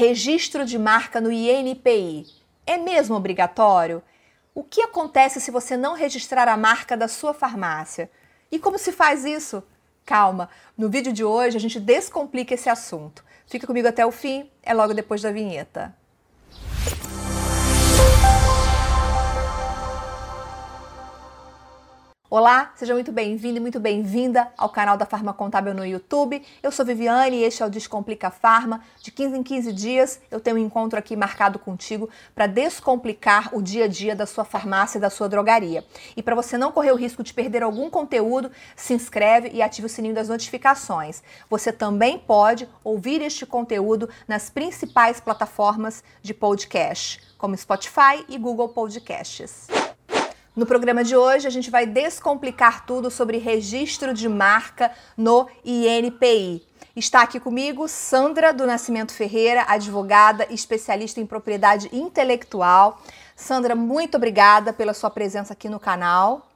Registro de marca no INPI. É mesmo obrigatório? O que acontece se você não registrar a marca da sua farmácia? E como se faz isso? Calma, no vídeo de hoje a gente descomplica esse assunto. Fica comigo até o fim, é logo depois da vinheta. Olá, seja muito bem-vindo e muito bem-vinda ao canal da Farma Contábil no YouTube. Eu sou Viviane e este é o Descomplica Farma. De 15 em 15 dias eu tenho um encontro aqui marcado contigo para descomplicar o dia a dia da sua farmácia e da sua drogaria. E para você não correr o risco de perder algum conteúdo, se inscreve e ative o sininho das notificações. Você também pode ouvir este conteúdo nas principais plataformas de podcast, como Spotify e Google Podcasts. No programa de hoje, a gente vai descomplicar tudo sobre registro de marca no INPI. Está aqui comigo Sandra do Nascimento Ferreira, advogada e especialista em propriedade intelectual. Sandra, muito obrigada pela sua presença aqui no canal.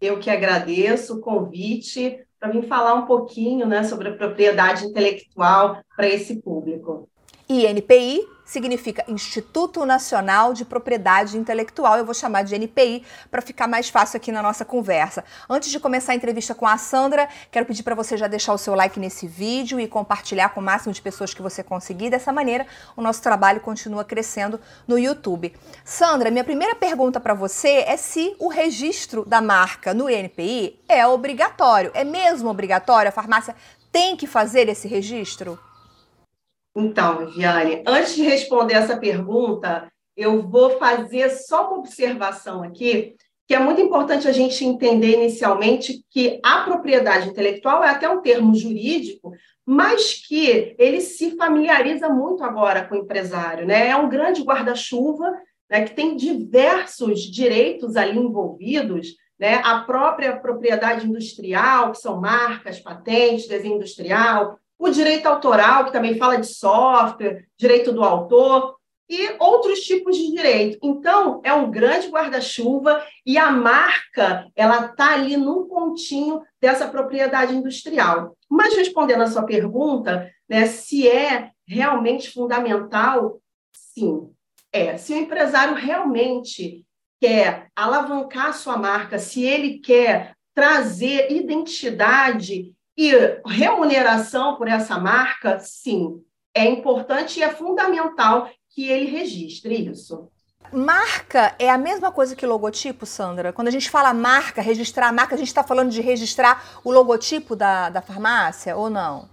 Eu que agradeço o convite para vir falar um pouquinho né, sobre a propriedade intelectual para esse público. INPI significa Instituto Nacional de Propriedade Intelectual. Eu vou chamar de NPI para ficar mais fácil aqui na nossa conversa. Antes de começar a entrevista com a Sandra, quero pedir para você já deixar o seu like nesse vídeo e compartilhar com o máximo de pessoas que você conseguir. Dessa maneira, o nosso trabalho continua crescendo no YouTube. Sandra, minha primeira pergunta para você é se o registro da marca no NPI é obrigatório. É mesmo obrigatório? A farmácia tem que fazer esse registro? Então, Viviane, antes de responder essa pergunta, eu vou fazer só uma observação aqui, que é muito importante a gente entender inicialmente que a propriedade intelectual é até um termo jurídico, mas que ele se familiariza muito agora com o empresário, né? É um grande guarda-chuva, né, que tem diversos direitos ali envolvidos, né? A própria propriedade industrial, que são marcas, patentes, desenho industrial, o direito autoral, que também fala de software, direito do autor e outros tipos de direito. Então, é um grande guarda-chuva e a marca, ela está ali num pontinho dessa propriedade industrial. Mas respondendo a sua pergunta, né, se é realmente fundamental, sim, é. Se o empresário realmente quer alavancar a sua marca, se ele quer trazer identidade e remuneração por essa marca, sim, é importante e é fundamental que ele registre isso. Marca é a mesma coisa que logotipo, Sandra? Quando a gente fala marca, registrar a marca, a gente está falando de registrar o logotipo da, da farmácia ou não?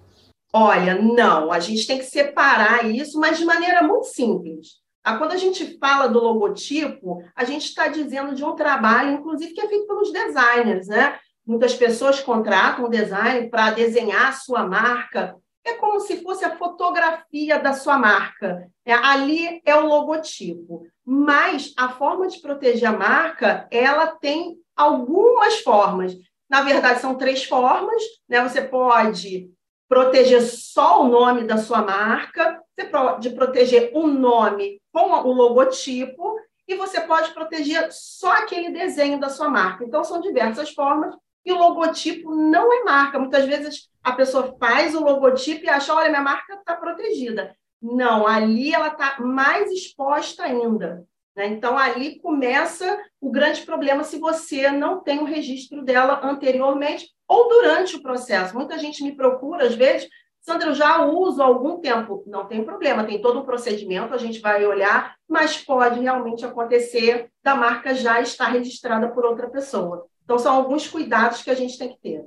Olha, não. A gente tem que separar isso, mas de maneira muito simples. Ah, quando a gente fala do logotipo, a gente está dizendo de um trabalho, inclusive, que é feito pelos designers, né? Muitas pessoas contratam o design para desenhar a sua marca. É como se fosse a fotografia da sua marca. É, ali é o logotipo. Mas a forma de proteger a marca, ela tem algumas formas. Na verdade, são três formas. Né? Você pode proteger só o nome da sua marca, você pode proteger o nome com o logotipo, e você pode proteger só aquele desenho da sua marca. Então, são diversas formas e o logotipo não é marca. Muitas vezes a pessoa faz o logotipo e acha, olha, minha marca está protegida. Não, ali ela está mais exposta ainda. Né? Então, ali começa o grande problema se você não tem o registro dela anteriormente ou durante o processo. Muita gente me procura, às vezes, Sandra, eu já uso há algum tempo. Não tem problema, tem todo um procedimento, a gente vai olhar, mas pode realmente acontecer da marca já estar registrada por outra pessoa. Então, são alguns cuidados que a gente tem que ter.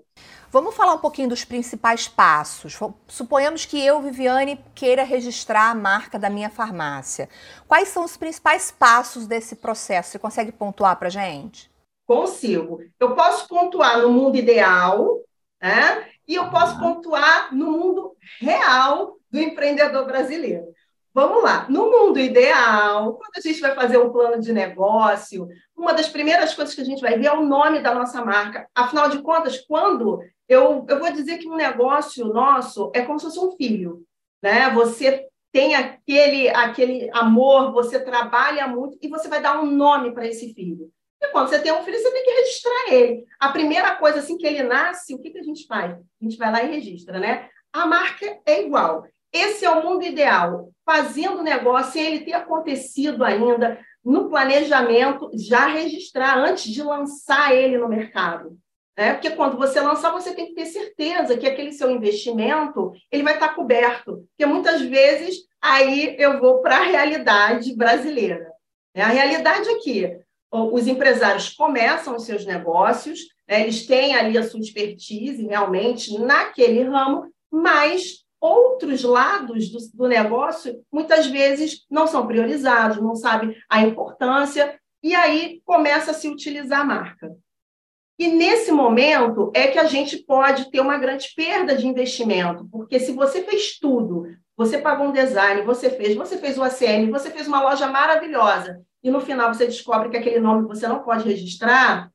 Vamos falar um pouquinho dos principais passos. Suponhamos que eu, Viviane, queira registrar a marca da minha farmácia. Quais são os principais passos desse processo? Você consegue pontuar para gente? Consigo. Eu posso pontuar no mundo ideal, né? E eu posso pontuar no mundo real do empreendedor brasileiro. Vamos lá. No mundo ideal, quando a gente vai fazer um plano de negócio, uma das primeiras coisas que a gente vai ver é o nome da nossa marca. Afinal de contas, quando eu, eu vou dizer que um negócio nosso é como se fosse um filho, né? Você tem aquele aquele amor, você trabalha muito e você vai dar um nome para esse filho. E quando você tem um filho, você tem que registrar ele. A primeira coisa assim que ele nasce, o que, que a gente faz? A gente vai lá e registra, né? A marca é igual. Esse é o mundo ideal, fazendo negócio ele ter acontecido ainda, no planejamento, já registrar antes de lançar ele no mercado. Né? Porque quando você lançar, você tem que ter certeza que aquele seu investimento ele vai estar coberto. Porque muitas vezes aí eu vou para a realidade brasileira. Né? A realidade é que os empresários começam os seus negócios, né? eles têm ali a sua expertise realmente naquele ramo, mas outros lados do, do negócio muitas vezes não são priorizados, não sabem a importância, e aí começa a se utilizar a marca. E nesse momento é que a gente pode ter uma grande perda de investimento, porque se você fez tudo, você pagou um design, você fez, você fez o ACM, você fez uma loja maravilhosa, e no final você descobre que aquele nome você não pode registrar,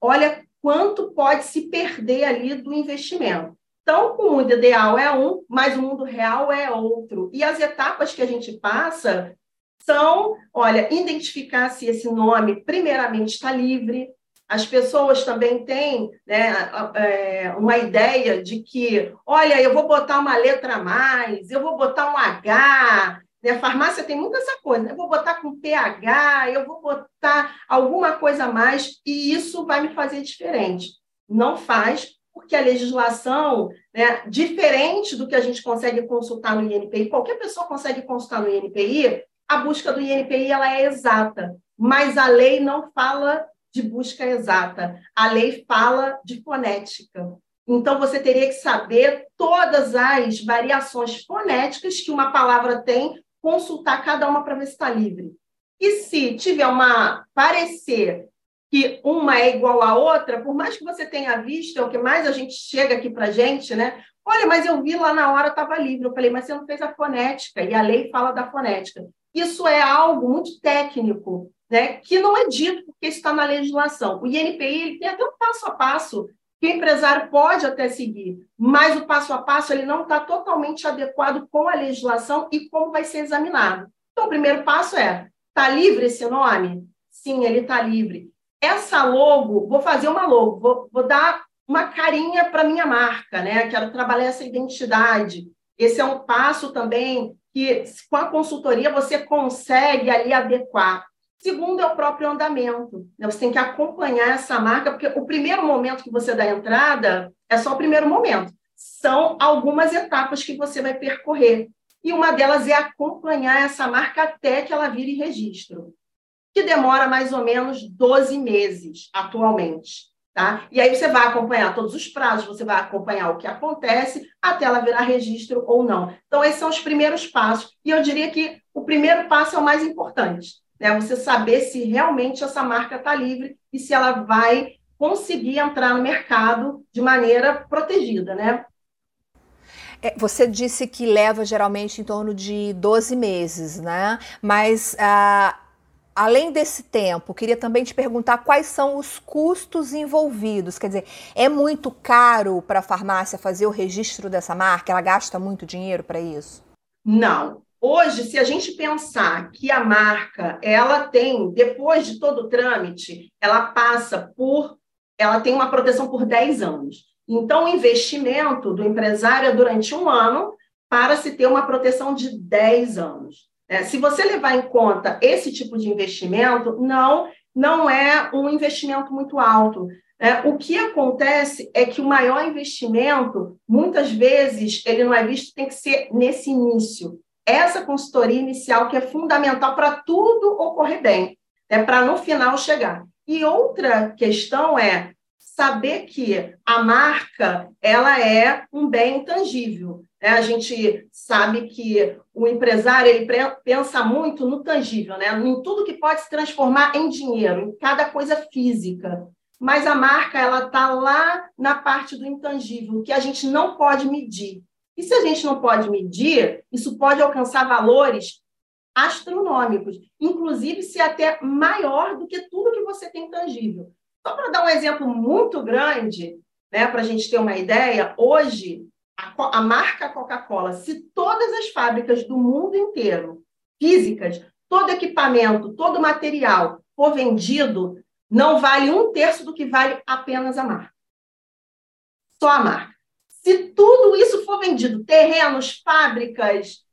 olha quanto pode se perder ali do investimento. Então, o mundo ideal é um, mas o mundo real é outro. E as etapas que a gente passa são, olha, identificar se esse nome, primeiramente, está livre. As pessoas também têm né, é, uma ideia de que, olha, eu vou botar uma letra a mais, eu vou botar um H. Né? Farmácia tem muito essa coisa, né? eu vou botar com PH, eu vou botar alguma coisa a mais, e isso vai me fazer diferente. Não faz, porque a legislação, né, diferente do que a gente consegue consultar no INPI, qualquer pessoa consegue consultar no INPI, a busca do INPI ela é exata, mas a lei não fala de busca exata, a lei fala de fonética. Então, você teria que saber todas as variações fonéticas que uma palavra tem, consultar cada uma para ver se está livre. E se tiver uma parecer que uma é igual à outra, por mais que você tenha visto, é o que mais a gente chega aqui para a gente, né? Olha, mas eu vi lá na hora, estava livre. Eu falei, mas você não fez a fonética, e a lei fala da fonética. Isso é algo muito técnico, né? que não é dito porque está na legislação. O INPI ele tem até um passo a passo que o empresário pode até seguir, mas o passo a passo ele não está totalmente adequado com a legislação e como vai ser examinado. Então, o primeiro passo é: está livre esse nome? Sim, ele está livre essa logo, vou fazer uma logo, vou, vou dar uma carinha para minha marca, né? Quero trabalhar essa identidade. Esse é um passo também que, com a consultoria, você consegue ali adequar. Segundo é o próprio andamento. Né? Você tem que acompanhar essa marca, porque o primeiro momento que você dá entrada é só o primeiro momento. São algumas etapas que você vai percorrer. E uma delas é acompanhar essa marca até que ela vire registro que demora mais ou menos 12 meses atualmente. Tá? E aí você vai acompanhar todos os prazos, você vai acompanhar o que acontece até ela virar registro ou não. Então, esses são os primeiros passos. E eu diria que o primeiro passo é o mais importante. Né? Você saber se realmente essa marca está livre e se ela vai conseguir entrar no mercado de maneira protegida, né? É, você disse que leva geralmente em torno de 12 meses, né? Mas ah, Além desse tempo, queria também te perguntar quais são os custos envolvidos. Quer dizer, é muito caro para a farmácia fazer o registro dessa marca? Ela gasta muito dinheiro para isso? Não. Hoje, se a gente pensar que a marca, ela tem, depois de todo o trâmite, ela passa por, ela tem uma proteção por 10 anos. Então, o investimento do empresário é durante um ano para se ter uma proteção de 10 anos. É, se você levar em conta esse tipo de investimento, não, não é um investimento muito alto. É, o que acontece é que o maior investimento, muitas vezes, ele não é visto, tem que ser nesse início. Essa consultoria inicial que é fundamental para tudo ocorrer bem, é para no final chegar. E outra questão é saber que a marca ela é um bem intangível. Né? A gente sabe que o empresário ele pensa muito no tangível, né? em tudo que pode se transformar em dinheiro, em cada coisa física. Mas a marca ela está lá na parte do intangível, que a gente não pode medir. E se a gente não pode medir, isso pode alcançar valores astronômicos, inclusive se até maior do que tudo que você tem tangível. Só para dar um exemplo muito grande, né, para a gente ter uma ideia, hoje a, marca Coca-Cola, se todas as fábricas do mundo inteiro, físicas, todo equipamento, todo material for vendido, não vale um terço do que vale apenas a marca. Só a marca. Se tudo isso for vendido, terrenos, fábricas,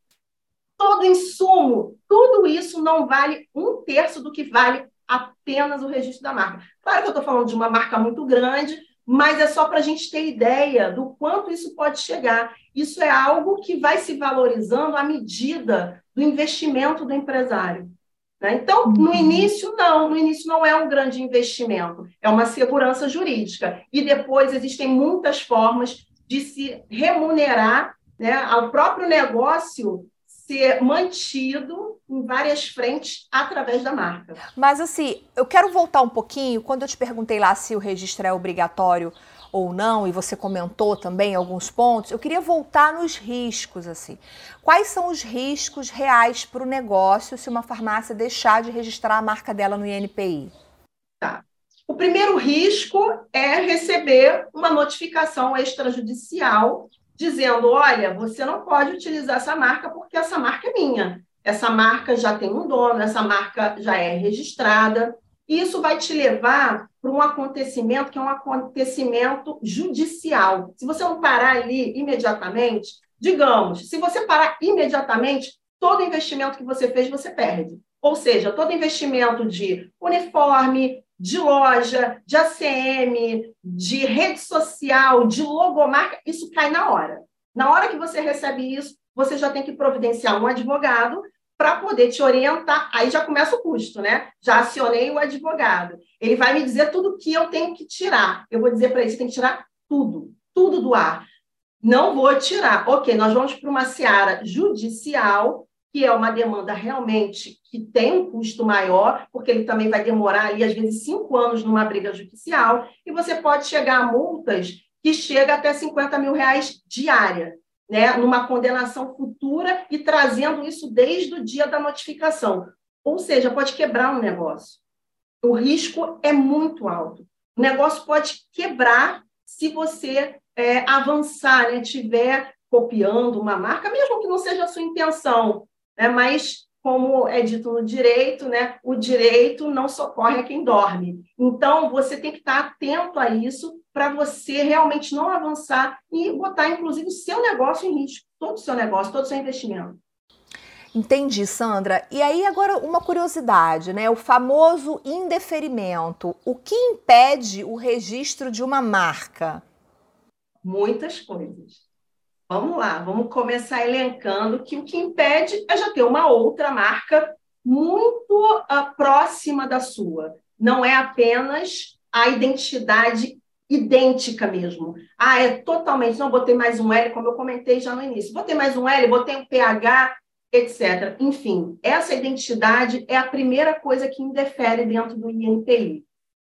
todo insumo, tudo isso não vale um terço do que vale apenas o registro da marca. Claro que eu estou falando de uma marca muito grande, mas é só para a gente ter ideia do quanto isso pode chegar. Isso é algo que vai se valorizando à medida do investimento do empresário. Né? Então, no uhum. início, não, no início não é um grande investimento, é uma segurança jurídica. E depois existem muitas formas de se remunerar né, ao próprio negócio ser mantido em várias frentes através da marca. Mas assim, eu quero voltar um pouquinho, quando eu te perguntei lá se o registro é obrigatório ou não, e você comentou também alguns pontos, eu queria voltar nos riscos, assim. Quais são os riscos reais para o negócio se uma farmácia deixar de registrar a marca dela no INPI? Tá. O primeiro risco é receber uma notificação extrajudicial dizendo: olha, você não pode utilizar essa marca porque essa marca é minha. Essa marca já tem um dono, essa marca já é registrada. E isso vai te levar para um acontecimento que é um acontecimento judicial. Se você não parar ali imediatamente, digamos, se você parar imediatamente, todo investimento que você fez, você perde. Ou seja, todo investimento de uniforme, de loja, de ACM, de rede social, de logomarca, isso cai na hora. Na hora que você recebe isso, você já tem que providenciar um advogado para poder te orientar. Aí já começa o custo, né? Já acionei o advogado. Ele vai me dizer tudo que eu tenho que tirar. Eu vou dizer para ele: você tem que tirar tudo, tudo do ar. Não vou tirar. Ok, nós vamos para uma seara judicial que é uma demanda realmente que tem um custo maior, porque ele também vai demorar ali, às vezes, cinco anos numa briga judicial, e você pode chegar a multas que chega até 50 mil reais diária, né, numa condenação futura e trazendo isso desde o dia da notificação. Ou seja, pode quebrar um negócio. O risco é muito alto. O negócio pode quebrar se você é, avançar, né, tiver copiando uma marca, mesmo que não seja a sua intenção, né? mas, como é dito no direito, né? o direito não socorre a quem dorme. Então, você tem que estar atento a isso para você realmente não avançar e botar, inclusive, o seu negócio em risco, todo o seu negócio, todo o seu investimento. Entendi, Sandra. E aí agora uma curiosidade, né? O famoso indeferimento. O que impede o registro de uma marca? Muitas coisas. Vamos lá, vamos começar elencando que o que impede é já ter uma outra marca muito uh, próxima da sua. Não é apenas a identidade idêntica mesmo. Ah, é totalmente. Não, botei mais um L, como eu comentei já no início. Botei mais um L, botei um PH, etc. Enfim, essa identidade é a primeira coisa que indefere dentro do INPI.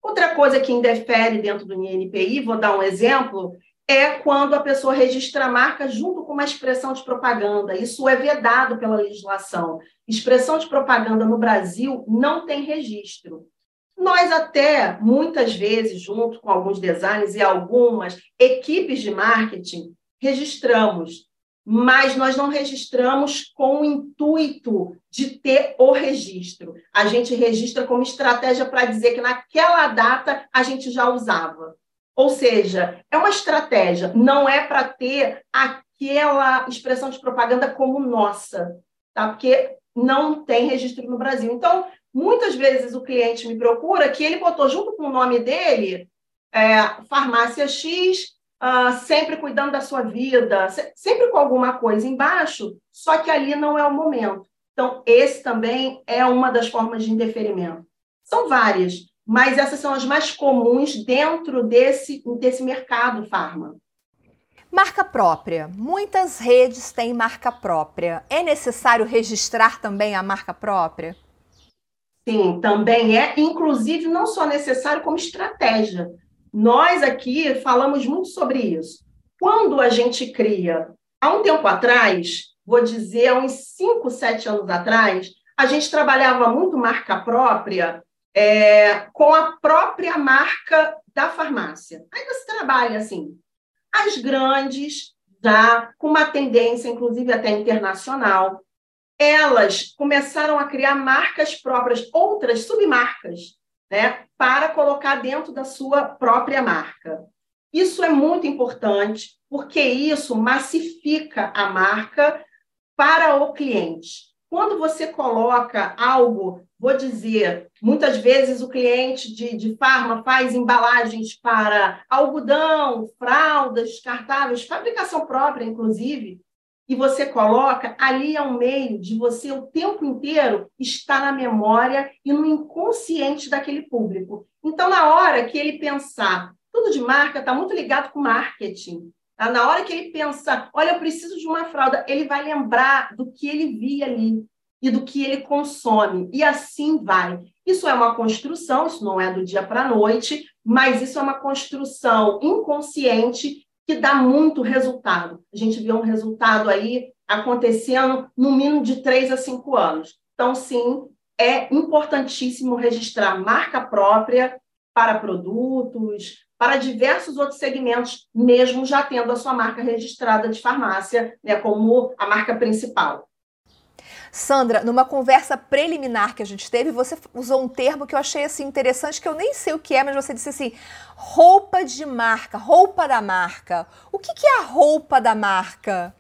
Outra coisa que indefere dentro do INPI, vou dar um exemplo, é quando a pessoa registra a marca junto com uma expressão de propaganda. Isso é vedado pela legislação. Expressão de propaganda no Brasil não tem registro. Nós até, muitas vezes, junto com alguns designers e algumas equipes de marketing, registramos, mas nós não registramos com o intuito de ter o registro. A gente registra como estratégia para dizer que naquela data a gente já usava. Ou seja, é uma estratégia, não é para ter aquela expressão de propaganda como nossa, tá? Porque não tem registro no Brasil. Então, muitas vezes o cliente me procura que ele botou junto com o nome dele é, farmácia X, uh, sempre cuidando da sua vida, sempre com alguma coisa embaixo, só que ali não é o momento. Então, esse também é uma das formas de indeferimento. São várias, mas essas são as mais comuns dentro desse, desse mercado farma. Marca própria. Muitas redes têm marca própria. É necessário registrar também a marca própria? Sim, também é, inclusive não só necessário, como estratégia. Nós aqui falamos muito sobre isso. Quando a gente cria, há um tempo atrás, vou dizer, há uns 5, 7 anos atrás, a gente trabalhava muito marca própria é, com a própria marca da farmácia. Ainda se trabalha assim. As grandes, já com uma tendência, inclusive até internacional, elas começaram a criar marcas próprias, outras submarcas, né, para colocar dentro da sua própria marca. Isso é muito importante, porque isso massifica a marca para o cliente. Quando você coloca algo, vou dizer, muitas vezes o cliente de, de farma faz embalagens para algodão, fraldas descartáveis, fabricação própria, inclusive, e você coloca, ali é um meio de você o tempo inteiro estar na memória e no inconsciente daquele público. Então, na hora que ele pensar, tudo de marca está muito ligado com marketing. Tá? Na hora que ele pensar, olha, eu preciso de uma fralda, ele vai lembrar do que ele via ali e do que ele consome. E assim vai. Isso é uma construção, isso não é do dia para a noite, mas isso é uma construção inconsciente que dá muito resultado. A gente vê um resultado aí acontecendo no mínimo de três a cinco anos. Então, sim, é importantíssimo registrar marca própria para produtos, para diversos outros segmentos, mesmo já tendo a sua marca registrada de farmácia, né, como a marca principal. Sandra, numa conversa preliminar que a gente teve, você usou um termo que eu achei assim interessante, que eu nem sei o que é, mas você disse assim: roupa de marca, roupa da marca. O que, que é a roupa da marca?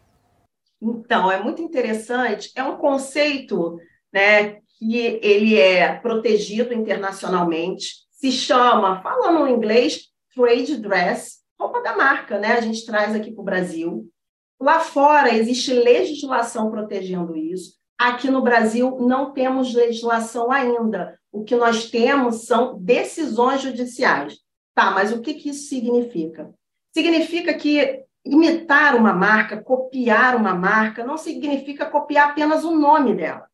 Então, é muito interessante, é um conceito né, que ele é protegido internacionalmente, se chama, falando em inglês, trade dress, roupa da marca, né? A gente traz aqui para o Brasil. Lá fora existe legislação protegendo isso. Aqui no Brasil não temos legislação ainda. O que nós temos são decisões judiciais. Tá, mas o que, que isso significa? Significa que imitar uma marca, copiar uma marca, não significa copiar apenas o nome dela.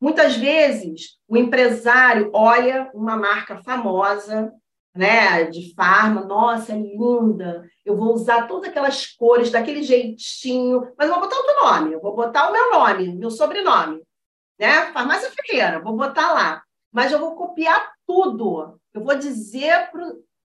Muitas vezes, o empresário olha uma marca famosa, né, de farma, nossa, é linda, eu vou usar todas aquelas cores, daquele jeitinho, mas eu vou botar outro nome, eu vou botar o meu nome, meu sobrenome, né, farmácia Ferreira, vou botar lá, mas eu vou copiar tudo, eu vou dizer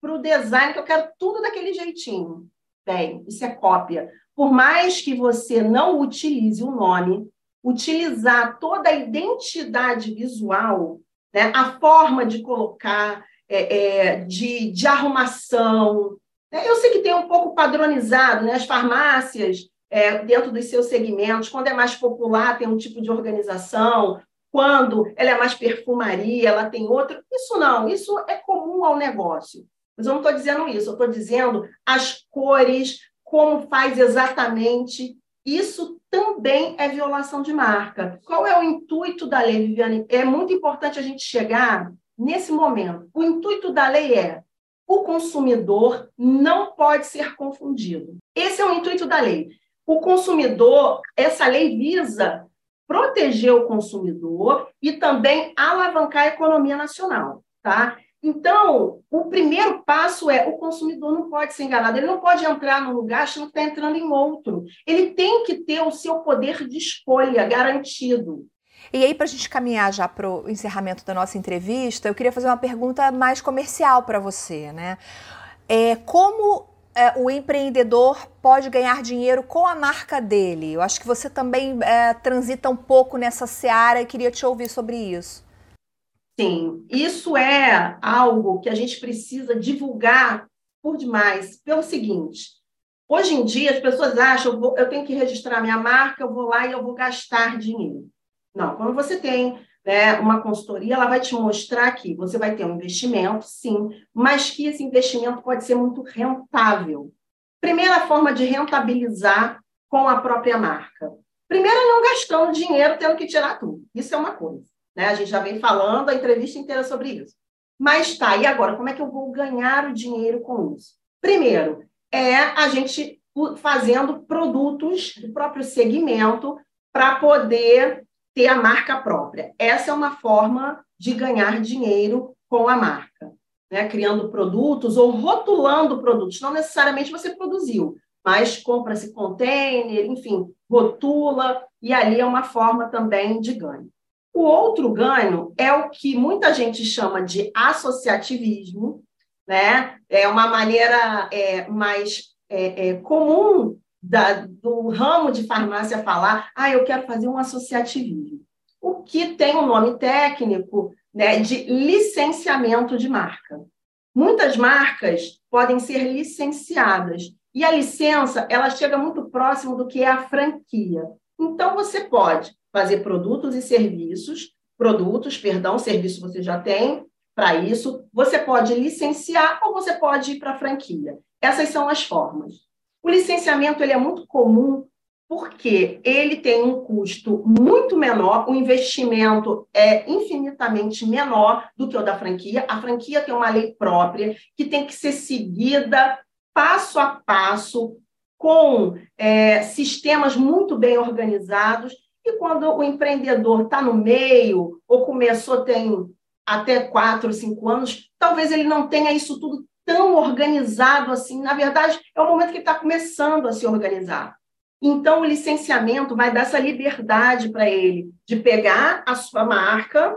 para o design que eu quero tudo daquele jeitinho. Bem, isso é cópia. Por mais que você não utilize o nome, utilizar toda a identidade visual, né, a forma de colocar, é, é, de, de arrumação. Né? Eu sei que tem um pouco padronizado, né? as farmácias, é, dentro dos seus segmentos, quando é mais popular, tem um tipo de organização, quando ela é mais perfumaria, ela tem outro. Isso não, isso é comum ao negócio. Mas eu não estou dizendo isso, eu estou dizendo as cores, como faz exatamente. Isso também é violação de marca. Qual é o intuito da lei, Viviane? É muito importante a gente chegar nesse momento. O intuito da lei é o consumidor não pode ser confundido. Esse é o intuito da lei. O consumidor, essa lei visa proteger o consumidor e também alavancar a economia nacional, tá? Então, o primeiro passo é o consumidor não pode ser enganado, ele não pode entrar num lugar achando que está entrando em outro. Ele tem que ter o seu poder de escolha garantido. E aí, para a gente caminhar já para o encerramento da nossa entrevista, eu queria fazer uma pergunta mais comercial para você, né? É, como é, o empreendedor pode ganhar dinheiro com a marca dele? Eu acho que você também é, transita um pouco nessa seara e queria te ouvir sobre isso. Sim, isso é algo que a gente precisa divulgar por demais, pelo seguinte. Hoje em dia, as pessoas acham, eu, vou, eu tenho que registrar minha marca, eu vou lá e eu vou gastar dinheiro. Não, quando você tem né, uma consultoria, ela vai te mostrar que você vai ter um investimento, sim, mas que esse investimento pode ser muito rentável. Primeira forma de rentabilizar com a própria marca. Primeiro, não gastando dinheiro tendo que tirar tudo. Isso é uma coisa. Né? A gente já vem falando a entrevista inteira sobre isso. Mas tá, e agora, como é que eu vou ganhar o dinheiro com isso? Primeiro, é a gente fazendo produtos do próprio segmento para poder ter a marca própria. Essa é uma forma de ganhar dinheiro com a marca, né? criando produtos ou rotulando produtos. Não necessariamente você produziu, mas compra-se container, enfim, rotula, e ali é uma forma também de ganho. O outro ganho é o que muita gente chama de associativismo, né? É uma maneira é, mais é, é, comum da, do ramo de farmácia falar, ah, eu quero fazer um associativismo. O que tem um nome técnico né, de licenciamento de marca. Muitas marcas podem ser licenciadas e a licença ela chega muito próximo do que é a franquia. Então você pode fazer produtos e serviços, produtos, perdão, serviço você já tem para isso. Você pode licenciar ou você pode ir para a franquia. Essas são as formas. O licenciamento ele é muito comum porque ele tem um custo muito menor, o investimento é infinitamente menor do que o da franquia. A franquia tem uma lei própria que tem que ser seguida passo a passo, com é, sistemas muito bem organizados. E quando o empreendedor está no meio, ou começou tem até quatro, cinco anos, talvez ele não tenha isso tudo tão organizado assim. Na verdade, é o momento que está começando a se organizar. Então, o licenciamento vai dar essa liberdade para ele de pegar a sua marca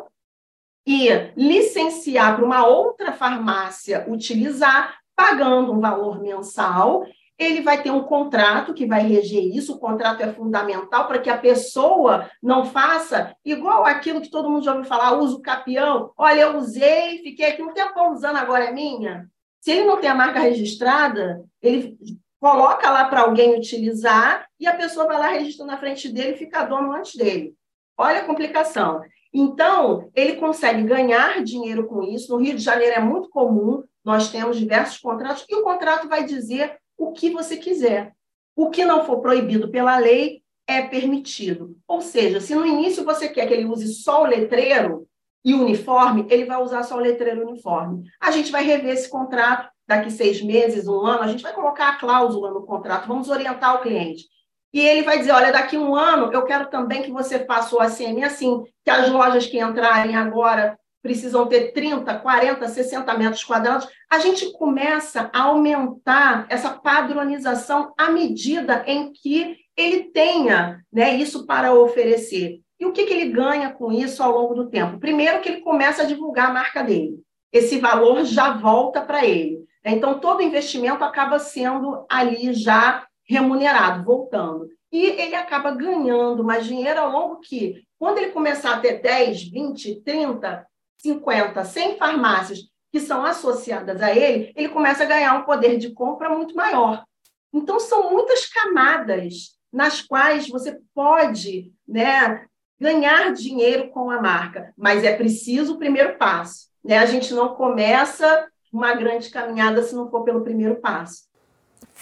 e licenciar para uma outra farmácia utilizar, pagando um valor mensal. Ele vai ter um contrato que vai reger isso. O contrato é fundamental para que a pessoa não faça igual aquilo que todo mundo já ouviu falar: uso capião. Olha, eu usei, fiquei aqui um tempo usando, agora é minha. Se ele não tem a marca registrada, ele coloca lá para alguém utilizar e a pessoa vai lá, registra na frente dele e fica dono antes dele. Olha a complicação. Então, ele consegue ganhar dinheiro com isso. No Rio de Janeiro é muito comum, nós temos diversos contratos, e o contrato vai dizer o que você quiser. O que não for proibido pela lei é permitido. Ou seja, se no início você quer que ele use só o letreiro e uniforme, ele vai usar só o letreiro uniforme. A gente vai rever esse contrato daqui seis meses, um ano, a gente vai colocar a cláusula no contrato, vamos orientar o cliente. E ele vai dizer: olha, daqui um ano eu quero também que você faça o ACM assim, que as lojas que entrarem agora precisam ter 30, 40, 60 metros quadrados. A gente começa a aumentar essa padronização à medida em que ele tenha né, isso para oferecer. E o que, que ele ganha com isso ao longo do tempo? Primeiro, que ele começa a divulgar a marca dele. Esse valor já volta para ele. Então, todo investimento acaba sendo ali já remunerado, voltando. E ele acaba ganhando mais dinheiro ao longo que, quando ele começar a ter 10, 20, 30, 50, 100 farmácias que são associadas a ele, ele começa a ganhar um poder de compra muito maior. Então, são muitas camadas nas quais você pode né, ganhar dinheiro com a marca, mas é preciso o primeiro passo. Né? A gente não começa uma grande caminhada se não for pelo primeiro passo.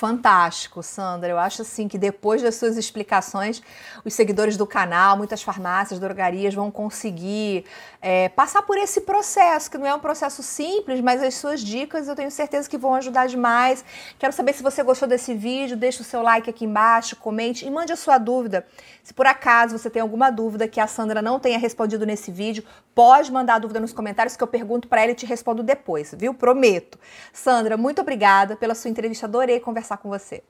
Fantástico, Sandra. Eu acho assim que depois das suas explicações, os seguidores do canal, muitas farmácias, drogarias vão conseguir é, passar por esse processo, que não é um processo simples, mas as suas dicas eu tenho certeza que vão ajudar demais. Quero saber se você gostou desse vídeo, deixe o seu like aqui embaixo, comente e mande a sua dúvida. Se por acaso você tem alguma dúvida que a Sandra não tenha respondido nesse vídeo, pode mandar a dúvida nos comentários que eu pergunto para ela e te respondo depois, viu? Prometo. Sandra, muito obrigada pela sua entrevista, adorei conversar com você.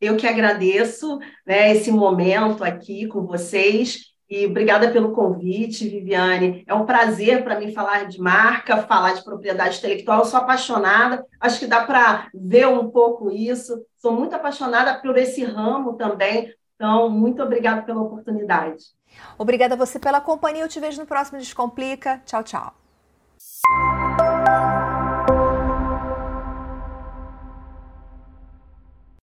Eu que agradeço né, esse momento aqui com vocês e obrigada pelo convite, Viviane. É um prazer para mim falar de marca, falar de propriedade intelectual. Eu sou apaixonada, acho que dá para ver um pouco isso. Sou muito apaixonada por esse ramo também. Então, muito obrigada pela oportunidade. Obrigada a você pela companhia. Eu te vejo no próximo Descomplica. Tchau, tchau.